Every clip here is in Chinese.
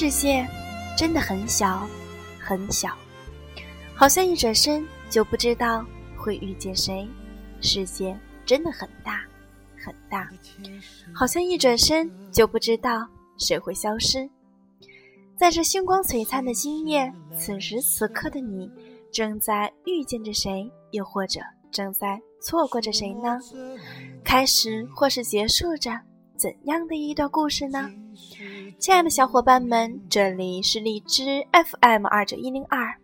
世界真的很小，很小，好像一转身就不知道会遇见谁。世界真的很大，很大，好像一转身就不知道谁会消失。在这星光璀璨的今夜，此时此刻的你，正在遇见着谁，又或者正在错过着谁呢？开始或是结束着怎样的一段故事呢？亲爱的小伙伴们，这里是荔枝 FM 二九一零二，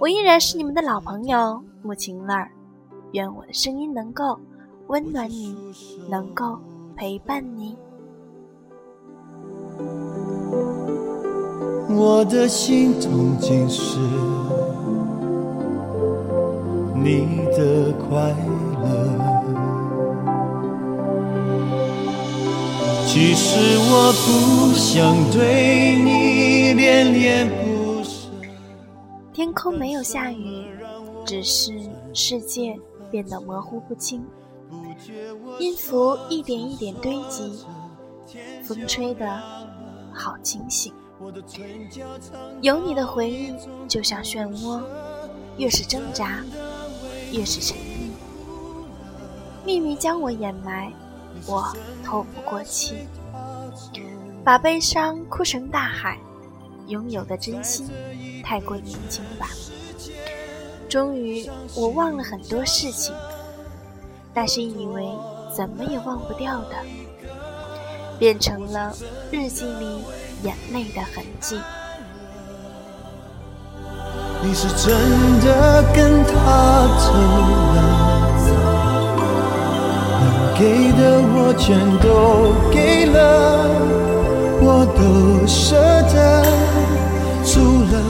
我依然是你们的老朋友木晴儿。愿我的声音能够温暖你，能够陪伴你。我的心痛竟是你的快乐。其实我不想对你恋恋不舍。天空没有下雨，只是世界变得模糊不清，音符一点一点堆积，风吹得好清醒。有你的回忆就像漩涡，越是挣扎，越是沉溺。秘密将我掩埋，我透不过气。把悲伤哭成大海，拥有的真心太过年轻吧。终于，我忘了很多事情，那些以为怎么也忘不掉的，变成了日记里。眼泪的痕迹。你是真的跟他走了，能给的我全都给了，我都舍得，除了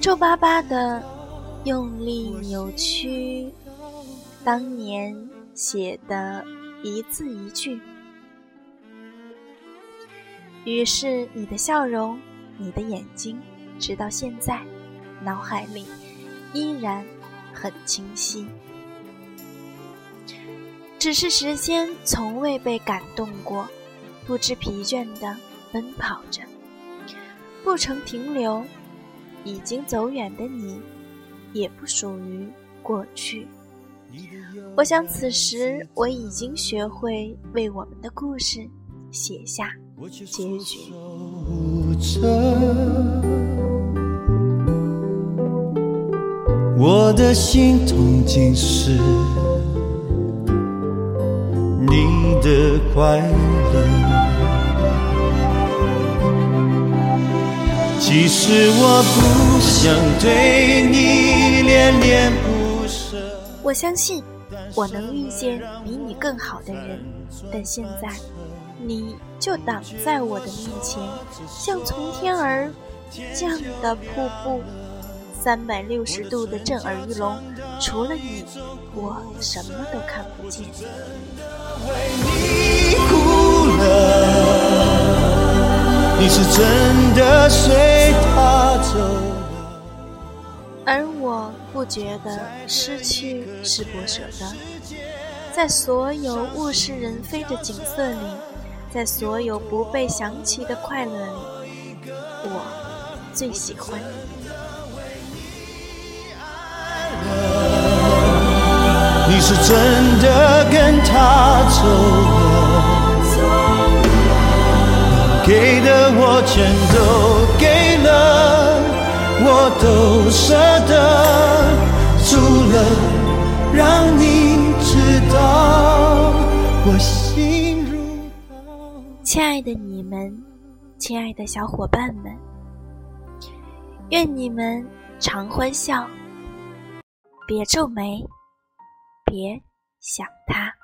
皱巴巴的用力扭曲当年写的一字一句。于是，你的笑容，你的眼睛，直到现在，脑海里依然很清晰。只是时间从未被感动过，不知疲倦地奔跑着，不曾停留。已经走远的你，也不属于过去。我想，此时我已经学会为我们的故事写下。结局。我的心痛尽是的快乐。其实我不想对你恋恋不舍。我相信我能遇见比你更好的人，但现在。你就挡在我的面前，像从天而降的瀑布，三百六十度的震耳欲聋。除了你，我什么都看不见。你是真的随他走而我不觉得失去是不舍的。在所有物是人非的景色里。在所有不被想起的快乐里，我最喜欢你。你是真的跟他走了，给的我全都给了，我都舍得，除了让你知道我心如刀。亲爱的你们，亲爱的小伙伴们，愿你们常欢笑，别皱眉，别想他。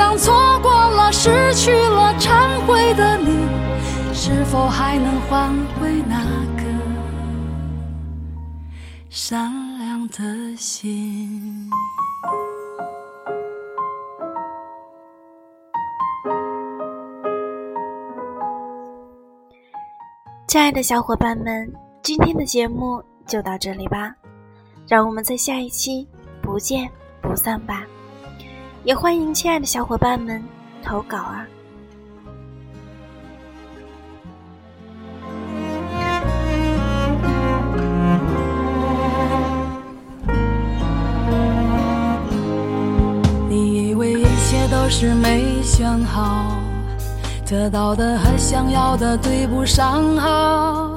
当错过了、失去了、忏悔的你。是否还能换回那个善良的心？亲爱的小伙伴们，今天的节目就到这里吧，让我们在下一期不见不散吧。也欢迎亲爱的小伙伴们投稿啊！你以为一切都是没选好，得到的和想要的对不上号。